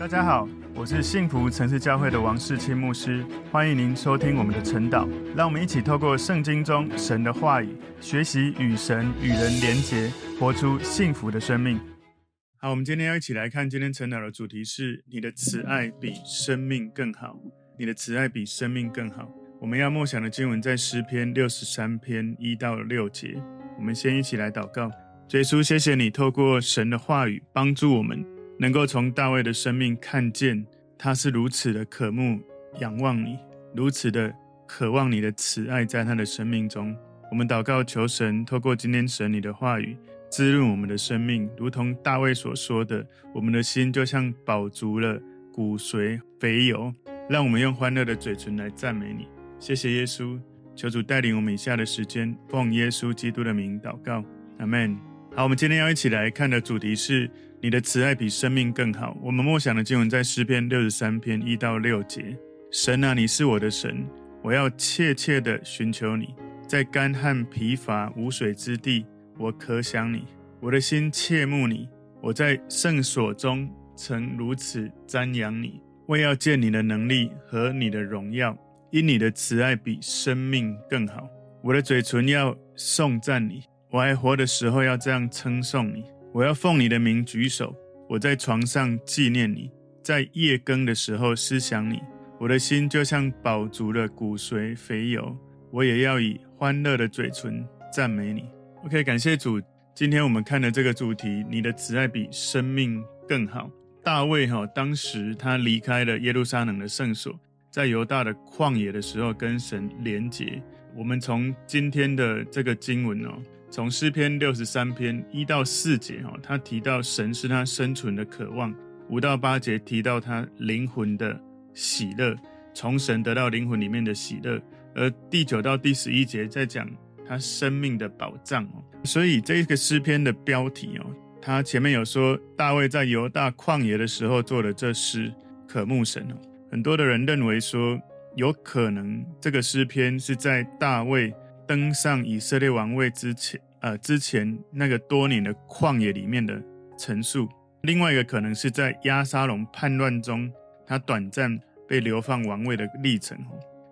大家好，我是幸福城市教会的王世清牧师，欢迎您收听我们的晨祷。让我们一起透过圣经中神的话语，学习与神与人连结，活出幸福的生命。好，我们今天要一起来看今天晨祷的主题是：你的慈爱比生命更好。你的慈爱比生命更好。我们要默想的经文在诗篇六十三篇一到六节。我们先一起来祷告。耶稣，谢谢你透过神的话语帮助我们。能够从大卫的生命看见，他是如此的渴慕仰望你，如此的渴望你的慈爱在他的生命中。我们祷告求神透过今天神你的话语滋润我们的生命，如同大卫所说的，我们的心就像饱足了骨髓肥油。让我们用欢乐的嘴唇来赞美你。谢谢耶稣，求主带领我们以下的时间，奉耶稣基督的名祷告，阿门。好，我们今天要一起来看的主题是。你的慈爱比生命更好。我们默想的经文在诗篇六十三篇一到六节。神啊，你是我的神，我要切切的寻求你。在干旱疲乏无水之地，我可想你。我的心切慕你。我在圣所中曾如此瞻仰你，为要见你的能力和你的荣耀。因你的慈爱比生命更好。我的嘴唇要颂赞你，我还活的时候要这样称颂你。我要奉你的名举手，我在床上纪念你，在夜更的时候思想你。我的心就像饱足了骨髓肥油，我也要以欢乐的嘴唇赞美你。OK，感谢主。今天我们看的这个主题，你的慈爱比生命更好。大卫哈，当时他离开了耶路撒冷的圣所，在犹大的旷野的时候，跟神连结。我们从今天的这个经文哦。从诗篇六十三篇一到四节，哈，他提到神是他生存的渴望；五到八节提到他灵魂的喜乐，从神得到灵魂里面的喜乐；而第九到第十一节在讲他生命的保障哦。所以这个诗篇的标题哦，他前面有说大卫在犹大旷野的时候做的这诗，渴慕神哦。很多的人认为说，有可能这个诗篇是在大卫。登上以色列王位之前，呃，之前那个多年的旷野里面的陈述。另外一个可能是在押沙龙叛乱中，他短暂被流放王位的历程。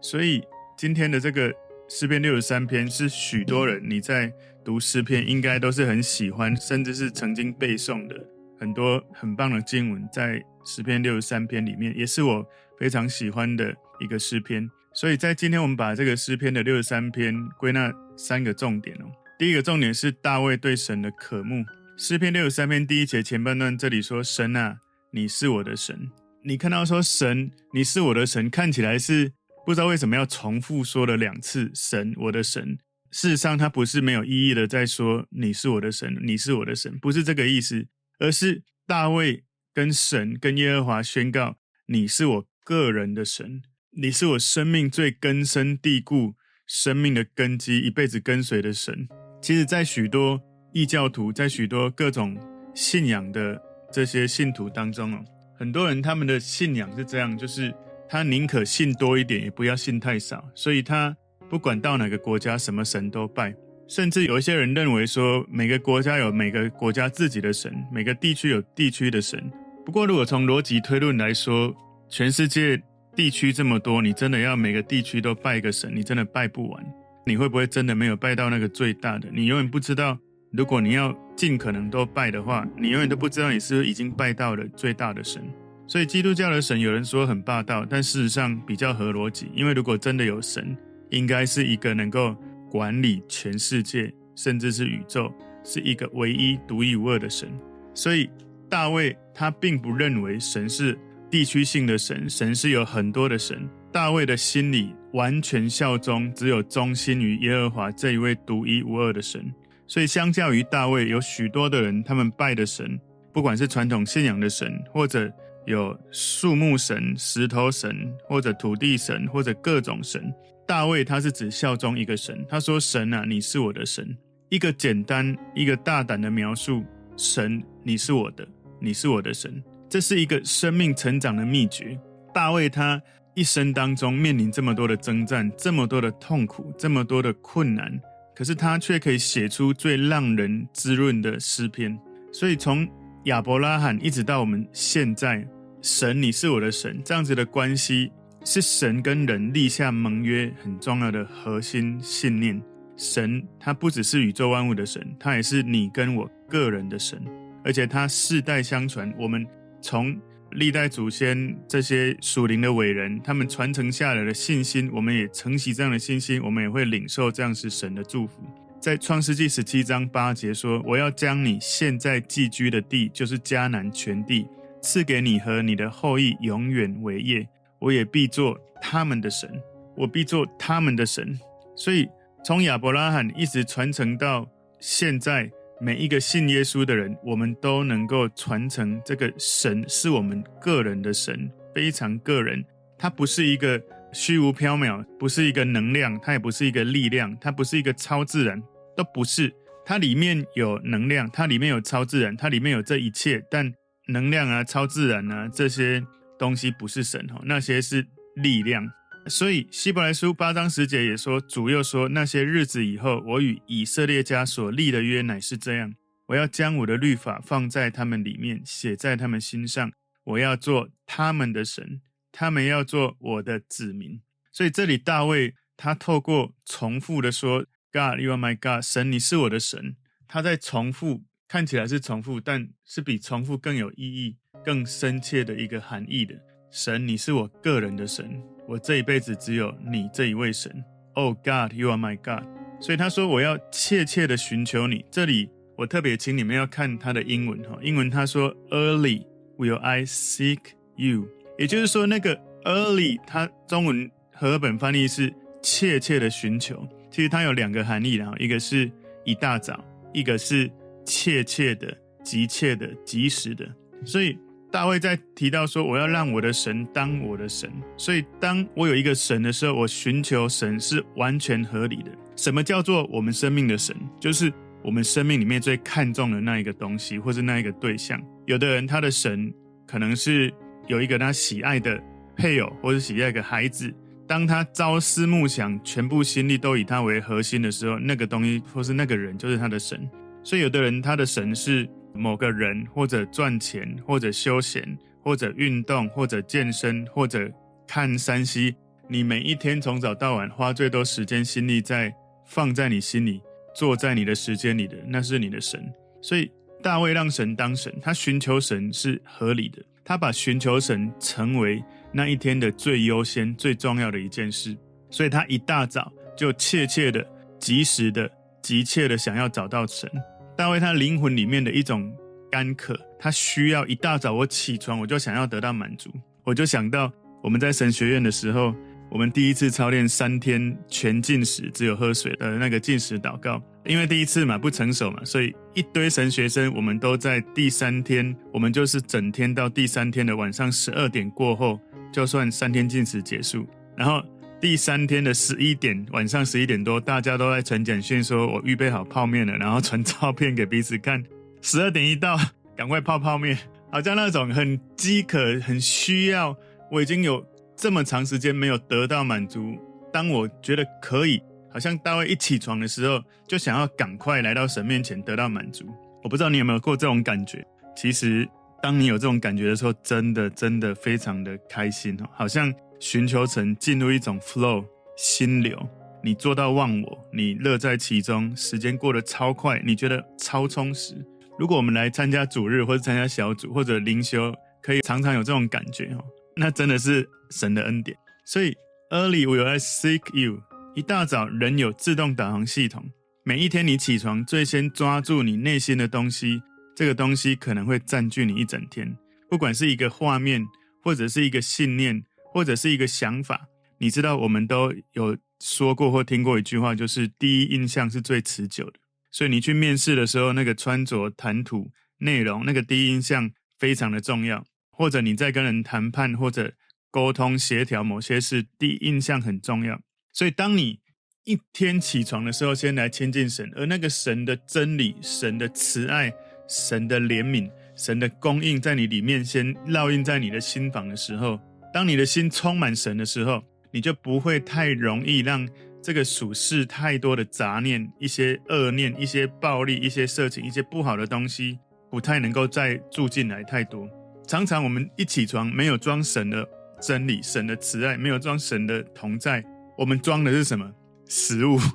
所以今天的这个诗篇六十三篇，是许多人你在读诗篇应该都是很喜欢，甚至是曾经背诵的很多很棒的经文，在诗篇六十三篇里面，也是我非常喜欢的一个诗篇。所以在今天，我们把这个诗篇的六十三篇归纳三个重点哦。第一个重点是大卫对神的渴慕。诗篇六十三篇第一节前半段，这里说：“神啊，你是我的神。”你看到说“神，你是我的神”，看起来是不知道为什么要重复说了两次“神，我的神”。事实上，他不是没有意义的在说“你是我的神，你是我的神”，不是这个意思，而是大卫跟神跟耶和华宣告：“你是我个人的神。”你是我生命最根深蒂固、生命的根基，一辈子跟随的神。其实，在许多异教徒，在许多各种信仰的这些信徒当中哦，很多人他们的信仰是这样，就是他宁可信多一点，也不要信太少。所以他不管到哪个国家，什么神都拜。甚至有一些人认为说，每个国家有每个国家自己的神，每个地区有地区的神。不过，如果从逻辑推论来说，全世界。地区这么多，你真的要每个地区都拜一个神，你真的拜不完。你会不会真的没有拜到那个最大的？你永远不知道。如果你要尽可能都拜的话，你永远都不知道你是不是已经拜到了最大的神。所以基督教的神有人说很霸道，但事实上比较合逻辑。因为如果真的有神，应该是一个能够管理全世界，甚至是宇宙，是一个唯一独一无二的神。所以大卫他并不认为神是。地区性的神，神是有很多的神。大卫的心里完全效忠，只有忠心于耶和华这一位独一无二的神。所以，相较于大卫，有许多的人，他们拜的神，不管是传统信仰的神，或者有树木神、石头神，或者土地神，或者各种神。大卫他是只效忠一个神。他说：“神啊，你是我的神。”一个简单、一个大胆的描述：神，你是我的，你是我的神。这是一个生命成长的秘诀。大卫他一生当中面临这么多的征战，这么多的痛苦，这么多的困难，可是他却可以写出最让人滋润的诗篇。所以从亚伯拉罕一直到我们现在，神，你是我的神，这样子的关系是神跟人立下盟约很重要的核心信念。神他不只是宇宙万物的神，他也是你跟我个人的神，而且他世代相传。我们从历代祖先这些属灵的伟人，他们传承下来的信心，我们也承袭这样的信心，我们也会领受这样是神的祝福。在创世纪十七章八节说：“我要将你现在寄居的地，就是迦南全地，赐给你和你的后裔永远为业。我也必做他们的神，我必做他们的神。”所以。从亚伯拉罕一直传承到现在，每一个信耶稣的人，我们都能够传承这个神是我们个人的神，非常个人。它不是一个虚无缥缈，不是一个能量，它也不是一个力量，它不是一个超自然，都不是。它里面有能量，它里面有超自然，它里面有这一切。但能量啊、超自然啊这些东西不是神哈，那些是力量。所以希伯来书八章十节也说，主又说，那些日子以后，我与以色列家所立的约乃是这样：我要将我的律法放在他们里面，写在他们心上。我要做他们的神，他们要做我的子民。所以这里大卫他透过重复的说：“God, you are my God，神，你是我的神。”他在重复，看起来是重复，但是比重复更有意义、更深切的一个含义的。神，你是我个人的神。我这一辈子只有你这一位神，Oh God, you are my God。所以他说我要切切的寻求你。这里我特别请你们要看他的英文哈，英文他说 Early will I seek you，也就是说那个 early，它中文和本翻译是切切的寻求。其实它有两个含义哈，一个是一大早，一个是切切的、急切的、及时的，所以。大卫在提到说：“我要让我的神当我的神。”所以，当我有一个神的时候，我寻求神是完全合理的。什么叫做我们生命的神？就是我们生命里面最看重的那一个东西，或是那一个对象。有的人他的神可能是有一个他喜爱的配偶，或者喜爱一个孩子。当他朝思暮想，全部心力都以他为核心的时候，那个东西或是那个人就是他的神。所以，有的人他的神是。某个人，或者赚钱，或者休闲，或者运动，或者健身，或者看山西，你每一天从早到晚花最多时间心力在放在你心里，坐在你的时间里的，那是你的神。所以大卫让神当神，他寻求神是合理的，他把寻求神成为那一天的最优先、最重要的一件事。所以他一大早就切切的、及时的、急切的想要找到神。大卫他灵魂里面的一种干渴，他需要一大早我起床，我就想要得到满足。我就想到我们在神学院的时候，我们第一次操练三天全禁食，只有喝水的那个禁食祷告。因为第一次嘛，不成熟嘛，所以一堆神学生，我们都在第三天，我们就是整天到第三天的晚上十二点过后，就算三天禁食结束，然后。第三天的十一点，晚上十一点多，大家都在传简讯说：“我预备好泡面了。”然后传照片给彼此看。十二点一到，赶快泡泡面，好像那种很饥渴、很需要。我已经有这么长时间没有得到满足，当我觉得可以，好像大卫一起床的时候，就想要赶快来到神面前得到满足。我不知道你有没有过这种感觉？其实，当你有这种感觉的时候，真的真的非常的开心哦，好像。寻求神，进入一种 flow 心流，你做到忘我，你乐在其中，时间过得超快，你觉得超充实。如果我们来参加主日，或者参加小组，或者灵修，可以常常有这种感觉哦，那真的是神的恩典。所以 early will I seek you，一大早人有自动导航系统，每一天你起床，最先抓住你内心的东西，这个东西可能会占据你一整天，不管是一个画面，或者是一个信念。或者是一个想法，你知道，我们都有说过或听过一句话，就是第一印象是最持久的。所以你去面试的时候，那个穿着、谈吐、内容，那个第一印象非常的重要。或者你在跟人谈判或者沟通协调某些事，第一印象很重要。所以当你一天起床的时候，先来亲近神，而那个神的真理、神的慈爱、神的怜悯、神的供应，在你里面先烙印在你的心房的时候。当你的心充满神的时候，你就不会太容易让这个属世太多的杂念、一些恶念、一些暴力、一些色情、一些不好的东西，不太能够再住进来太多。常常我们一起床没有装神的真理、神的慈爱，没有装神的同在，我们装的是什么？食物。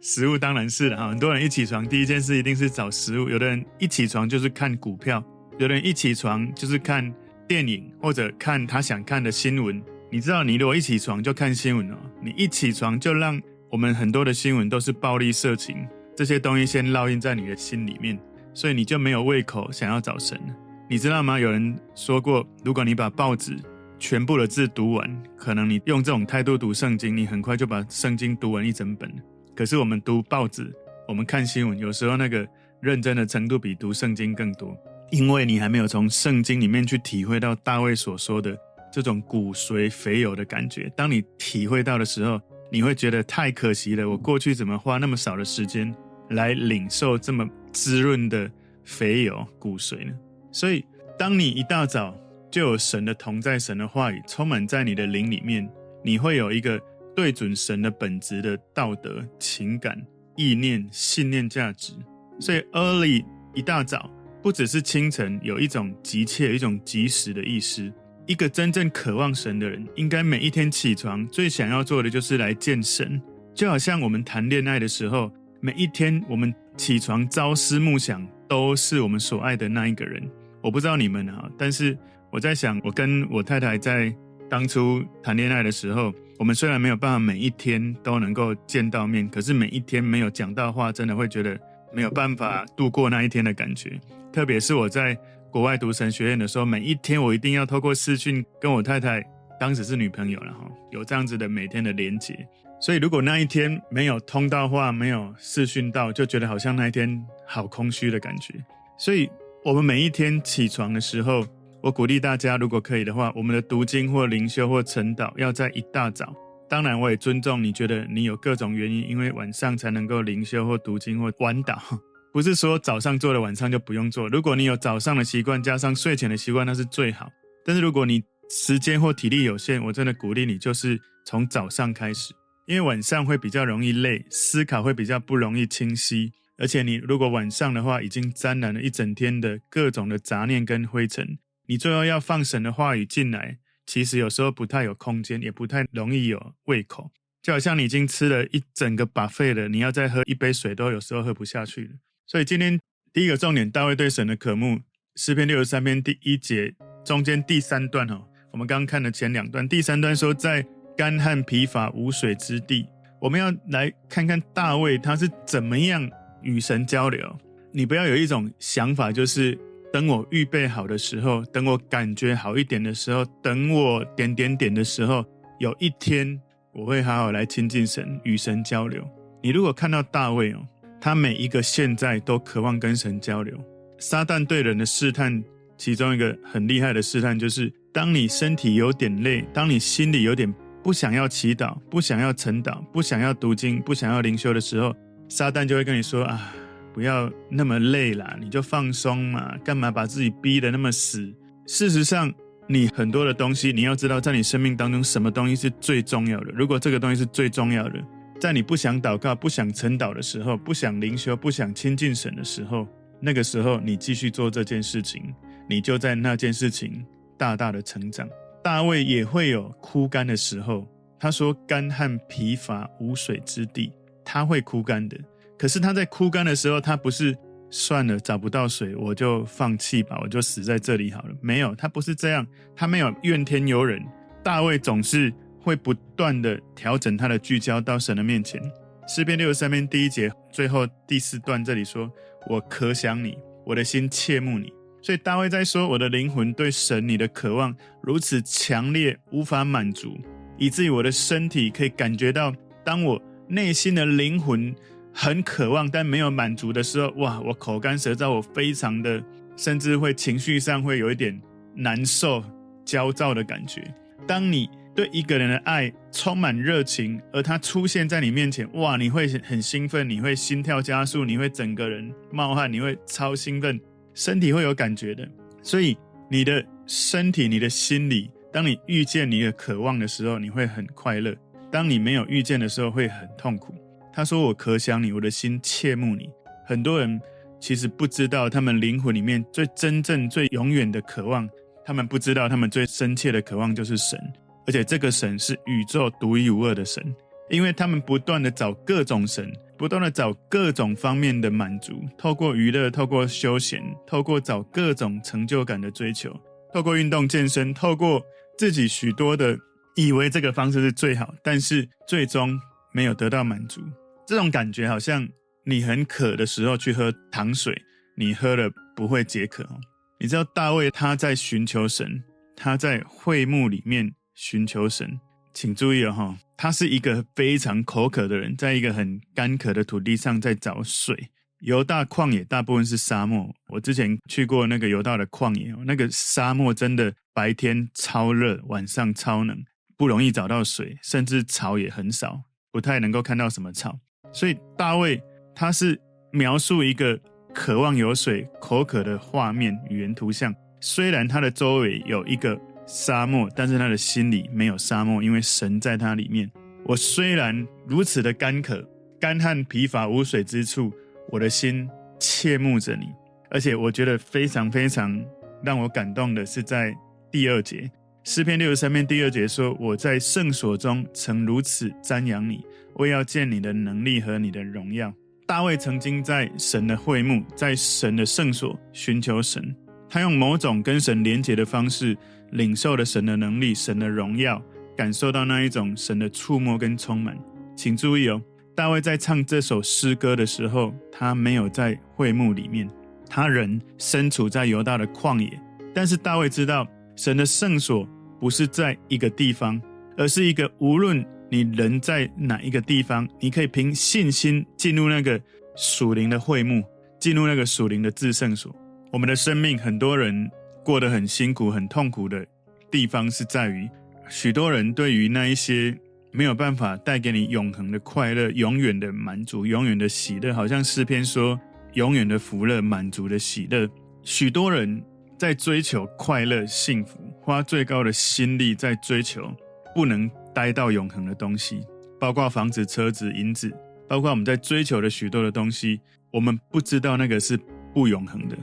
食物当然是了哈，很多人一起床第一件事一定是找食物，有的人一起床就是看股票，有的人一起床就是看电影或者看他想看的新闻。你知道，你如果一起床就看新闻哦，你一起床就让我们很多的新闻都是暴力、色情这些东西先烙印在你的心里面，所以你就没有胃口想要找神。你知道吗？有人说过，如果你把报纸全部的字读完，可能你用这种态度读圣经，你很快就把圣经读完一整本。可是我们读报纸，我们看新闻，有时候那个认真的程度比读圣经更多，因为你还没有从圣经里面去体会到大卫所说的这种骨髓肥油的感觉。当你体会到的时候，你会觉得太可惜了。我过去怎么花那么少的时间来领受这么滋润的肥油骨髓呢？所以，当你一大早就有神的同在、神的话语充满在你的灵里面，你会有一个。对准神的本质的道德、情感、意念、信念、价值，所以 early 一大早不只是清晨，有一种急切、一种及时的意思。一个真正渴望神的人，应该每一天起床最想要做的就是来见神。就好像我们谈恋爱的时候，每一天我们起床朝思暮想都是我们所爱的那一个人。我不知道你们啊，但是我在想，我跟我太太在当初谈恋爱的时候。我们虽然没有办法每一天都能够见到面，可是每一天没有讲到话，真的会觉得没有办法度过那一天的感觉。特别是我在国外读神学院的时候，每一天我一定要透过视讯跟我太太，当时是女朋友了哈，有这样子的每天的连结。所以如果那一天没有通到话，没有视讯到，就觉得好像那一天好空虚的感觉。所以我们每一天起床的时候，我鼓励大家，如果可以的话，我们的读经或灵修或晨祷要在一大早。当然，我也尊重你觉得你有各种原因，因为晚上才能够灵修或读经或晚祷。不是说早上做了晚上就不用做。如果你有早上的习惯，加上睡前的习惯，那是最好。但是如果你时间或体力有限，我真的鼓励你就是从早上开始，因为晚上会比较容易累，思考会比较不容易清晰。而且你如果晚上的话，已经沾染了一整天的各种的杂念跟灰尘。你最后要放神的话语进来，其实有时候不太有空间，也不太容易有胃口。就好像你已经吃了一整个把肺了，你要再喝一杯水，都有时候喝不下去了。所以今天第一个重点，大卫对神的渴慕，诗篇六十三篇第一节中间第三段哈，我们刚刚看了前两段，第三段说在干旱疲乏无水之地，我们要来看看大卫他是怎么样与神交流。你不要有一种想法，就是。等我预备好的时候，等我感觉好一点的时候，等我点点点的时候，有一天我会好好来亲近神，与神交流。你如果看到大卫哦，他每一个现在都渴望跟神交流。撒旦对人的试探，其中一个很厉害的试探，就是当你身体有点累，当你心里有点不想要祈祷、不想要晨祷、不想要读经、不想要灵修的时候，撒旦就会跟你说啊。不要那么累啦，你就放松嘛，干嘛把自己逼得那么死？事实上，你很多的东西，你要知道，在你生命当中，什么东西是最重要的？如果这个东西是最重要的，在你不想祷告、不想晨祷的时候，不想灵修、不想亲近神的时候，那个时候你继续做这件事情，你就在那件事情大大的成长。大卫也会有枯干的时候，他说：“干旱疲乏无水之地，他会枯干的。”可是他在枯干的时候，他不是算了，找不到水，我就放弃吧，我就死在这里好了。没有，他不是这样，他没有怨天尤人。大卫总是会不断的调整他的聚焦到神的面前。诗篇六十三篇第一节最后第四段这里说：“我可想你，我的心切慕你。”所以大卫在说：“我的灵魂对神你的渴望如此强烈，无法满足，以至于我的身体可以感觉到，当我内心的灵魂。”很渴望但没有满足的时候，哇！我口干舌燥，我非常的，甚至会情绪上会有一点难受、焦躁的感觉。当你对一个人的爱充满热情，而他出现在你面前，哇！你会很兴奋，你会心跳加速，你会整个人冒汗，你会超兴奋，身体会有感觉的。所以你的身体、你的心里，当你遇见你的渴望的时候，你会很快乐；当你没有遇见的时候，会很痛苦。他说：“我可想你，我的心切慕你。”很多人其实不知道，他们灵魂里面最真正、最永远的渴望，他们不知道，他们最深切的渴望就是神，而且这个神是宇宙独一无二的神，因为他们不断的找各种神，不断的找各种方面的满足，透过娱乐，透过休闲，透过找各种成就感的追求，透过运动健身，透过自己许多的以为这个方式是最好，但是最终没有得到满足。这种感觉好像你很渴的时候去喝糖水，你喝了不会解渴哦。你知道大卫他在寻求神，他在会幕里面寻求神。请注意哦，他是一个非常口渴的人，在一个很干渴的土地上在找水。犹大旷野大部分是沙漠，我之前去过那个犹大的旷野，那个沙漠真的白天超热，晚上超冷，不容易找到水，甚至草也很少，不太能够看到什么草。所以大卫他是描述一个渴望有水、口渴的画面语言图像。虽然他的周围有一个沙漠，但是他的心里没有沙漠，因为神在他里面。我虽然如此的干渴、干旱、疲乏、无水之处，我的心切慕着你。而且我觉得非常非常让我感动的是在第二节诗篇六十三篇第二节说：“我在圣所中曾如此瞻仰你。”我要见你的能力和你的荣耀。大卫曾经在神的会幕，在神的圣所寻求神，他用某种跟神连结的方式，领受了神的能力、神的荣耀，感受到那一种神的触摸跟充满。请注意哦，大卫在唱这首诗歌的时候，他没有在会幕里面，他人身处在犹大的旷野。但是大卫知道，神的圣所不是在一个地方，而是一个无论。你人在哪一个地方，你可以凭信心进入那个属灵的会幕，进入那个属灵的至圣所。我们的生命，很多人过得很辛苦、很痛苦的地方，是在于许多人对于那一些没有办法带给你永恒的快乐、永远的满足、永远的喜乐，好像诗篇说“永远的福乐、满足的喜乐”。许多人在追求快乐、幸福，花最高的心力在追求，不能。待到永恒的东西，包括房子、车子、银子，包括我们在追求的许多的东西，我们不知道那个是不永恒的。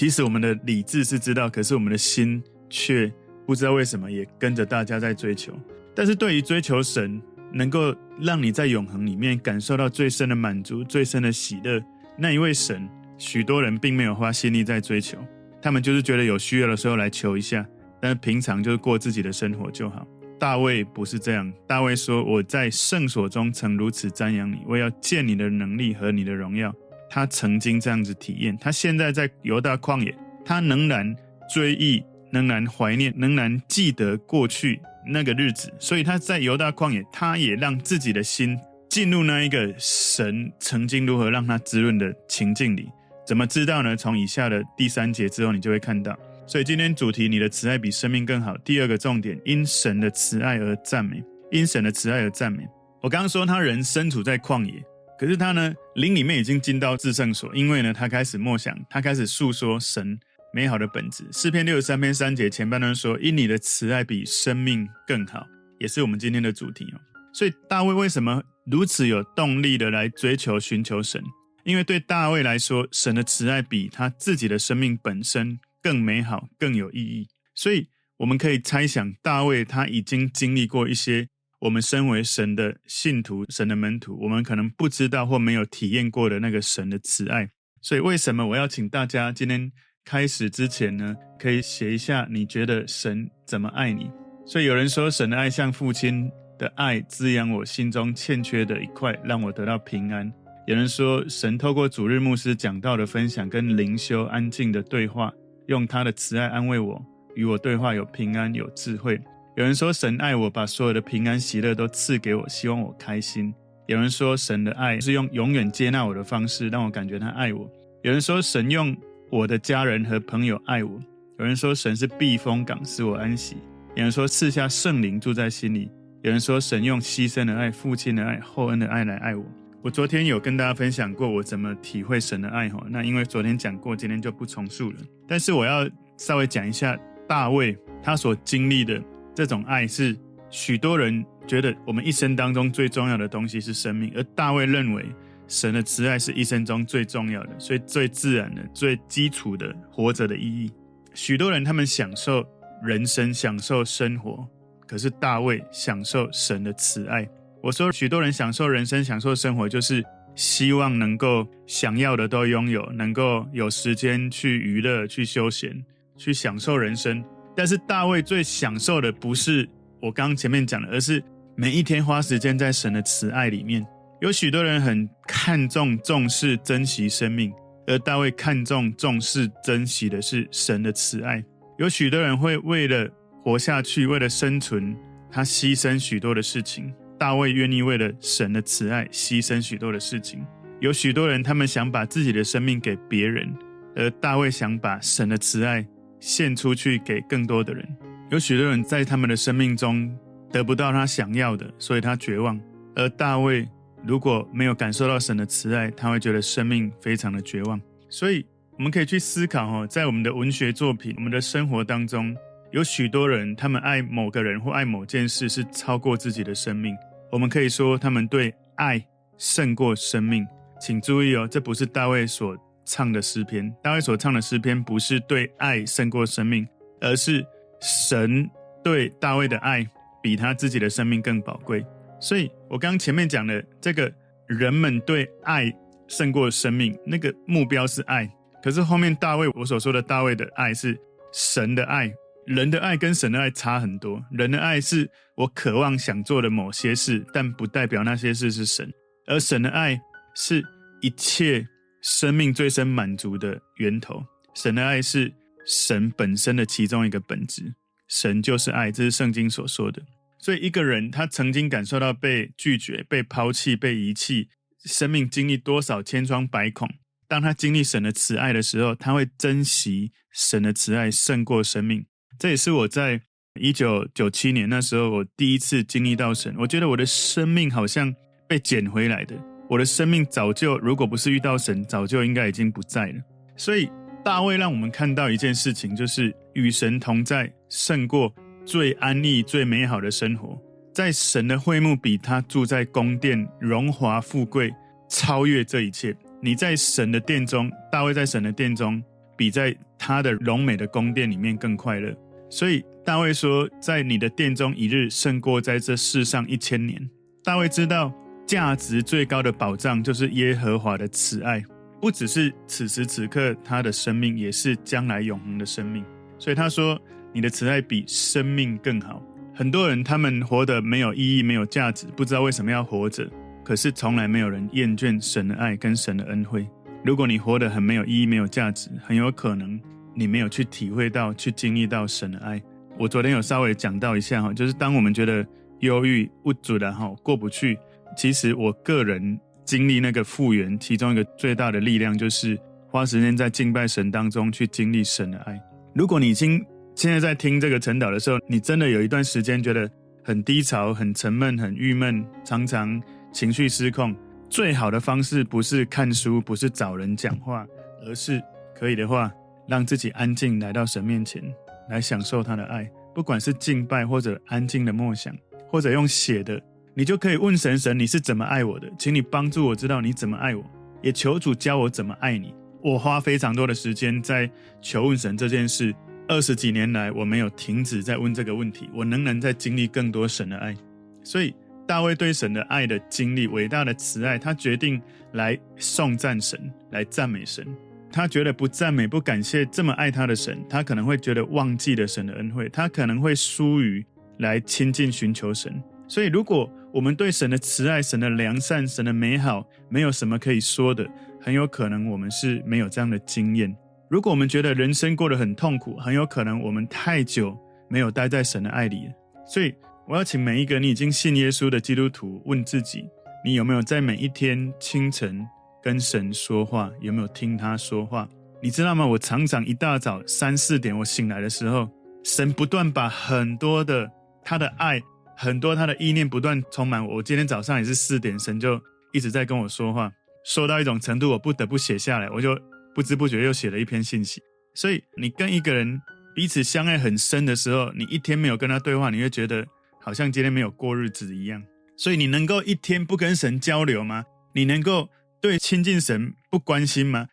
其实我们的理智是知道，可是我们的心却不知道为什么也跟着大家在追求。但是对于追求神，能够让你在永恒里面感受到最深的满足、最深的喜乐，那一位神，许多人并没有花心力在追求，他们就是觉得有需要的时候来求一下，但是平常就是过自己的生活就好。大卫不是这样。大卫说：“我在圣所中曾如此瞻仰你，我要见你的能力和你的荣耀。”他曾经这样子体验。他现在在犹大旷野，他仍然追忆，仍然怀念，仍然记得过去那个日子。所以他在犹大旷野，他也让自己的心进入那一个神曾经如何让他滋润的情境里。怎么知道呢？从以下的第三节之后，你就会看到。所以今天主题，你的慈爱比生命更好。第二个重点，因神的慈爱而赞美，因神的慈爱而赞美。我刚刚说他人身处在旷野，可是他呢，灵里面已经进到至圣所，因为呢，他开始默想，他开始诉说神美好的本质。诗篇六十三篇三节前半段说，因你的慈爱比生命更好，也是我们今天的主题哦。所以大卫为什么如此有动力的来追求寻求神？因为对大卫来说，神的慈爱比他自己的生命本身。更美好，更有意义。所以我们可以猜想，大卫他已经经历过一些我们身为神的信徒、神的门徒，我们可能不知道或没有体验过的那个神的慈爱。所以，为什么我要请大家今天开始之前呢，可以写一下你觉得神怎么爱你？所以有人说，神的爱像父亲的爱，滋养我心中欠缺的一块，让我得到平安。有人说，神透过主日牧师讲道的分享，跟灵修安静的对话。用他的慈爱安慰我，与我对话有平安有智慧。有人说神爱我，把所有的平安喜乐都赐给我，希望我开心。有人说神的爱是用永远接纳我的方式，让我感觉他爱我。有人说神用我的家人和朋友爱我。有人说神是避风港，使我安息。有人说赐下圣灵住在心里。有人说神用牺牲的爱、父亲的爱、厚恩的爱来爱我。我昨天有跟大家分享过我怎么体会神的爱哈，那因为昨天讲过，今天就不重述了。但是我要稍微讲一下大卫他所经历的这种爱，是许多人觉得我们一生当中最重要的东西是生命，而大卫认为神的慈爱是一生中最重要的，所以最自然的、最基础的活着的意义。许多人他们享受人生、享受生活，可是大卫享受神的慈爱。我说，许多人享受人生、享受生活，就是希望能够想要的都拥有，能够有时间去娱乐、去休闲、去享受人生。但是大卫最享受的不是我刚刚前面讲的，而是每一天花时间在神的慈爱里面。有许多人很看重、重视、珍惜生命，而大卫看重、重视、珍惜的是神的慈爱。有许多人会为了活下去、为了生存，他牺牲许多的事情。大卫愿意为了神的慈爱牺牲许多的事情。有许多人，他们想把自己的生命给别人，而大卫想把神的慈爱献出去给更多的人。有许多人在他们的生命中得不到他想要的，所以他绝望。而大卫如果没有感受到神的慈爱，他会觉得生命非常的绝望。所以我们可以去思考哦，在我们的文学作品、我们的生活当中，有许多人，他们爱某个人或爱某件事是超过自己的生命。我们可以说，他们对爱胜过生命。请注意哦，这不是大卫所唱的诗篇。大卫所唱的诗篇不是对爱胜过生命，而是神对大卫的爱比他自己的生命更宝贵。所以，我刚前面讲的这个人们对爱胜过生命，那个目标是爱。可是后面大卫我所说的大卫的爱是神的爱。人的爱跟神的爱差很多。人的爱是我渴望想做的某些事，但不代表那些事是神。而神的爱是一切生命最深满足的源头。神的爱是神本身的其中一个本质。神就是爱，这是圣经所说的。所以一个人他曾经感受到被拒绝、被抛弃、被遗弃，生命经历多少千疮百孔，当他经历神的慈爱的时候，他会珍惜神的慈爱胜过生命。这也是我在一九九七年那时候，我第一次经历到神。我觉得我的生命好像被捡回来的。我的生命早就，如果不是遇到神，早就应该已经不在了。所以大卫让我们看到一件事情，就是与神同在胜过最安逸、最美好的生活。在神的会幕比他住在宫殿荣华富贵超越这一切。你在神的殿中，大卫在神的殿中，比在他的荣美的宫殿里面更快乐。所以大卫说，在你的殿中一日胜过在这世上一千年。大卫知道价值最高的宝藏就是耶和华的慈爱，不只是此时此刻他的生命，也是将来永恒的生命。所以他说，你的慈爱比生命更好。很多人他们活得没有意义、没有价值，不知道为什么要活着。可是从来没有人厌倦神的爱跟神的恩惠。如果你活得很没有意义、没有价值，很有可能。你没有去体会到、去经历到神的爱。我昨天有稍微讲到一下哈，就是当我们觉得忧郁、无助的哈，过不去，其实我个人经历那个复原，其中一个最大的力量就是花时间在敬拜神当中去经历神的爱。如果你已经现在在听这个晨祷的时候，你真的有一段时间觉得很低潮、很沉闷、很郁闷，常常情绪失控，最好的方式不是看书，不是找人讲话，而是可以的话。让自己安静来到神面前，来享受他的爱。不管是敬拜，或者安静的默想，或者用写的，你就可以问神：神，你是怎么爱我的？请你帮助我知道你怎么爱我，也求主教我怎么爱你。我花非常多的时间在求问神这件事。二十几年来，我没有停止在问这个问题：我仍然在经历更多神的爱？所以，大卫对神的爱的经历，伟大的慈爱，他决定来颂赞神，来赞美神。他觉得不赞美、不感谢这么爱他的神，他可能会觉得忘记了神的恩惠，他可能会疏于来亲近、寻求神。所以，如果我们对神的慈爱、神的良善、神的美好没有什么可以说的，很有可能我们是没有这样的经验。如果我们觉得人生过得很痛苦，很有可能我们太久没有待在神的爱里了。所以，我要请每一个你已经信耶稣的基督徒问自己：你有没有在每一天清晨，跟神说话，有没有听他说话？你知道吗？我常常一大早三四点我醒来的时候，神不断把很多的他的爱，很多他的意念不断充满我。我今天早上也是四点，神就一直在跟我说话，说到一种程度，我不得不写下来，我就不知不觉又写了一篇信息。所以，你跟一个人彼此相爱很深的时候，你一天没有跟他对话，你会觉得好像今天没有过日子一样。所以，你能够一天不跟神交流吗？你能够？对亲近神不关心吗？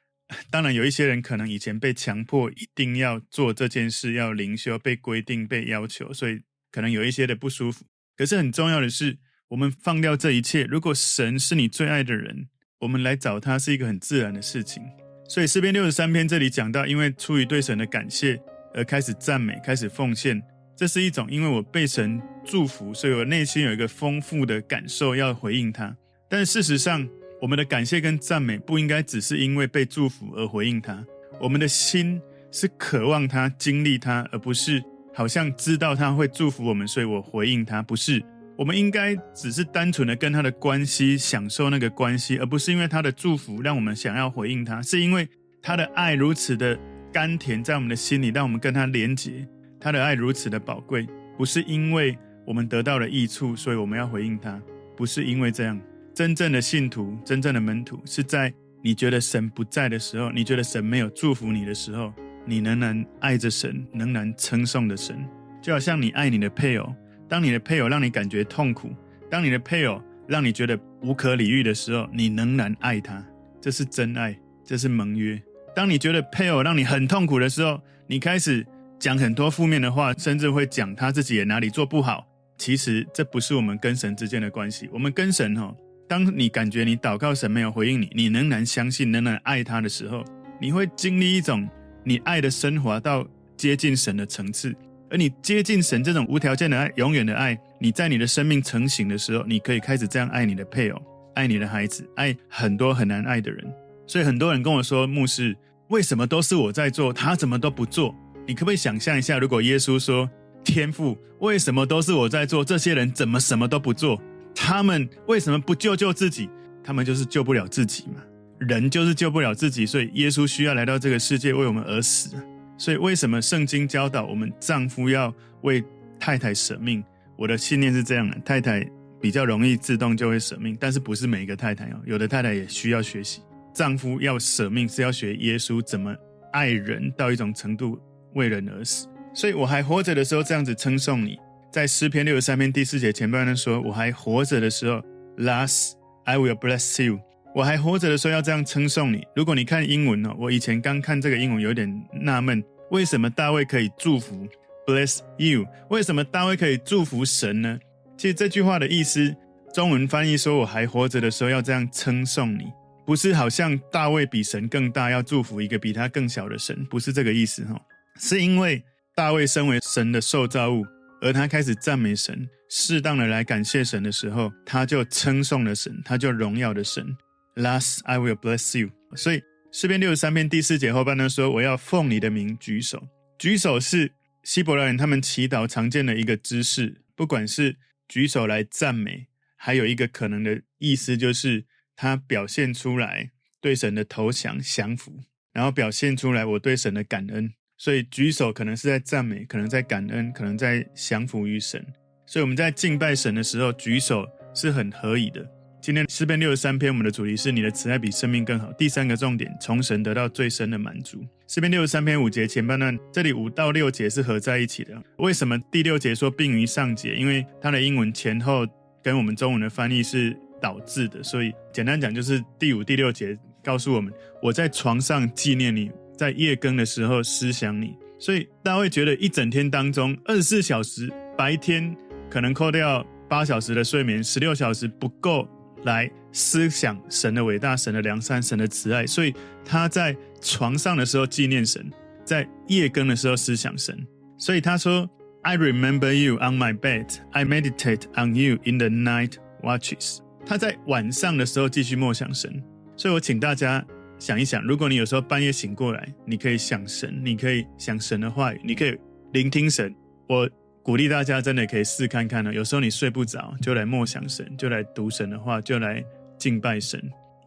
当然有一些人可能以前被强迫一定要做这件事，要灵修，被规定、被要求，所以可能有一些的不舒服。可是很重要的是，我们放掉这一切。如果神是你最爱的人，我们来找他是一个很自然的事情。所以诗篇六十三篇这里讲到，因为出于对神的感谢而开始赞美、开始奉献，这是一种因为我被神祝福，所以我内心有一个丰富的感受要回应他。但事实上，我们的感谢跟赞美不应该只是因为被祝福而回应他。我们的心是渴望他、经历他，而不是。好像知道他会祝福我们，所以我回应他。不是，我们应该只是单纯的跟他的关系，享受那个关系，而不是因为他的祝福让我们想要回应他。是因为他的爱如此的甘甜在我们的心里，让我们跟他连结。他的爱如此的宝贵，不是因为我们得到了益处，所以我们要回应他。不是因为这样，真正的信徒、真正的门徒，是在你觉得神不在的时候，你觉得神没有祝福你的时候。你仍然爱着神，仍然称颂的神，就好像你爱你的配偶。当你的配偶让你感觉痛苦，当你的配偶让你觉得无可理喻的时候，你仍然爱他，这是真爱，这是盟约。当你觉得配偶让你很痛苦的时候，你开始讲很多负面的话，甚至会讲他自己也哪里做不好。其实这不是我们跟神之间的关系。我们跟神哈，当你感觉你祷告神没有回应你，你仍然相信，仍然爱他的时候，你会经历一种。你爱的升华到接近神的层次，而你接近神这种无条件的爱、永远的爱，你在你的生命成型的时候，你可以开始这样爱你的配偶、爱你的孩子、爱很多很难爱的人。所以很多人跟我说：“牧师，为什么都是我在做，他怎么都不做？”你可不可以想象一下，如果耶稣说：“天父，为什么都是我在做，这些人怎么什么都不做？他们为什么不救救自己？他们就是救不了自己嘛。”人就是救不了自己，所以耶稣需要来到这个世界为我们而死。所以为什么圣经教导我们丈夫要为太太舍命？我的信念是这样的：太太比较容易自动就会舍命，但是不是每一个太太哦，有的太太也需要学习。丈夫要舍命是要学耶稣怎么爱人到一种程度，为人而死。所以我还活着的时候，这样子称颂你。在诗篇六十三篇第四节前半段说：“我还活着的时候，last I will bless you。”我还活着的时候要这样称颂你。如果你看英文哦，我以前刚看这个英文有点纳闷，为什么大卫可以祝福 bless you？为什么大卫可以祝福神呢？其实这句话的意思，中文翻译说我还活着的时候要这样称颂你，不是好像大卫比神更大，要祝福一个比他更小的神，不是这个意思哈。是因为大卫身为神的受造物，而他开始赞美神，适当的来感谢神的时候，他就称颂了神，他就荣耀的神。Last, I will bless you。所以诗篇六十三篇第四节后半段说：“我要奉你的名举手。”举手是希伯来人他们祈祷常见的一个姿势，不管是举手来赞美，还有一个可能的意思就是他表现出来对神的投降降服，然后表现出来我对神的感恩。所以举手可能是在赞美，可能在感恩，可能在降服于神。所以我们在敬拜神的时候举手是很合宜的。今天诗篇六十三篇，我们的主题是你的慈爱比生命更好。第三个重点，从神得到最深的满足。诗篇六十三篇五节前半段，这里五到六节是合在一起的。为什么第六节说并于上节？因为它的英文前后跟我们中文的翻译是倒置的，所以简单讲就是第五、第六节告诉我们：我在床上纪念你，在夜更的时候思想你。所以大家会觉得一整天当中二十四小时，白天可能扣掉八小时的睡眠，十六小时不够。来思想神的伟大、神的良善、神的慈爱，所以他在床上的时候纪念神，在夜更的时候思想神。所以他说：“I remember you on my bed, I meditate on you in the night watches。”他在晚上的时候继续默想神。所以我请大家想一想，如果你有时候半夜醒过来，你可以想神，你可以想神的话语，你可以聆听神。我。鼓励大家真的可以试看看呢。有时候你睡不着，就来默想神，就来读神的话，就来敬拜神。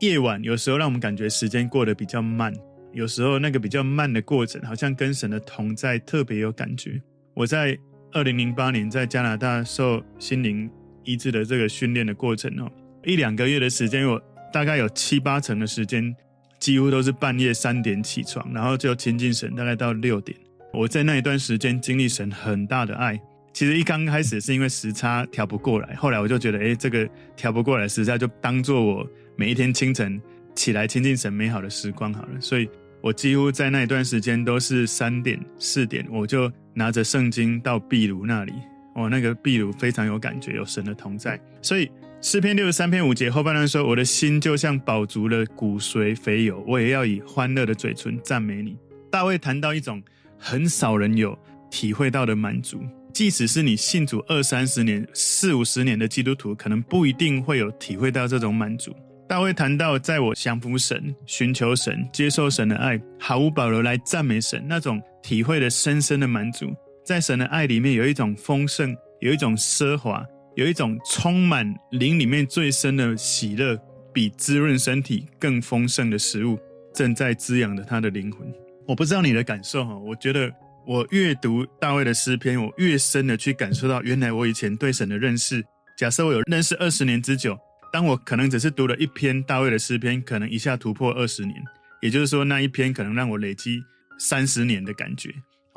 夜晚有时候让我们感觉时间过得比较慢，有时候那个比较慢的过程，好像跟神的同在特别有感觉。我在二零零八年在加拿大受心灵医治的这个训练的过程哦，一两个月的时间，我大概有七八成的时间，几乎都是半夜三点起床，然后就亲近神，大概到六点。我在那一段时间经历神很大的爱。其实一刚开始是因为时差调不过来，后来我就觉得，哎，这个调不过来时差就当做我每一天清晨起来亲近神美好的时光好了。所以我几乎在那一段时间都是三点四点，我就拿着圣经到壁炉那里，哦，那个壁炉非常有感觉，有神的同在。所以诗篇六十三篇五节后半段说：“我的心就像饱足了骨髓肥油，我也要以欢乐的嘴唇赞美你。”大卫谈到一种很少人有体会到的满足。即使是你信主二三十年、四五十年的基督徒，可能不一定会有体会到这种满足。大卫谈到，在我降服神、寻求神、接受神的爱，毫无保留来赞美神，那种体会的深深的满足，在神的爱里面有一种丰盛，有一种奢华，有一种充满灵里面最深的喜乐，比滋润身体更丰盛的食物，正在滋养着他的灵魂。我不知道你的感受哈，我觉得。我越读大卫的诗篇，我越深的去感受到，原来我以前对神的认识，假设我有认识二十年之久，当我可能只是读了一篇大卫的诗篇，可能一下突破二十年，也就是说那一篇可能让我累积三十年的感觉。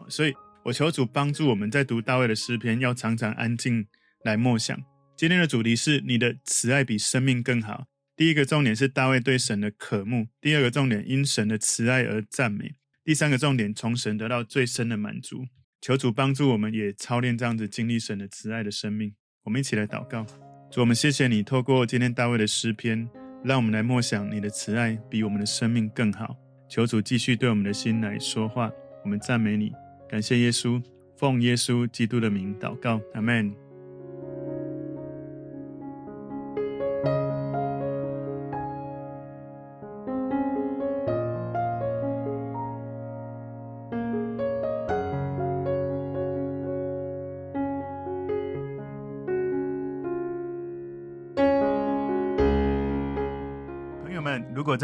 所以我求主帮助我们在读大卫的诗篇，要常常安静来默想。今天的主题是你的慈爱比生命更好。第一个重点是大卫对神的渴慕，第二个重点因神的慈爱而赞美。第三个重点，从神得到最深的满足。求主帮助我们，也操练这样子经历神的慈爱的生命。我们一起来祷告：主，我们谢谢你，透过今天大卫的诗篇，让我们来默想你的慈爱比我们的生命更好。求主继续对我们的心来说话。我们赞美你，感谢耶稣，奉耶稣基督的名祷告，阿门。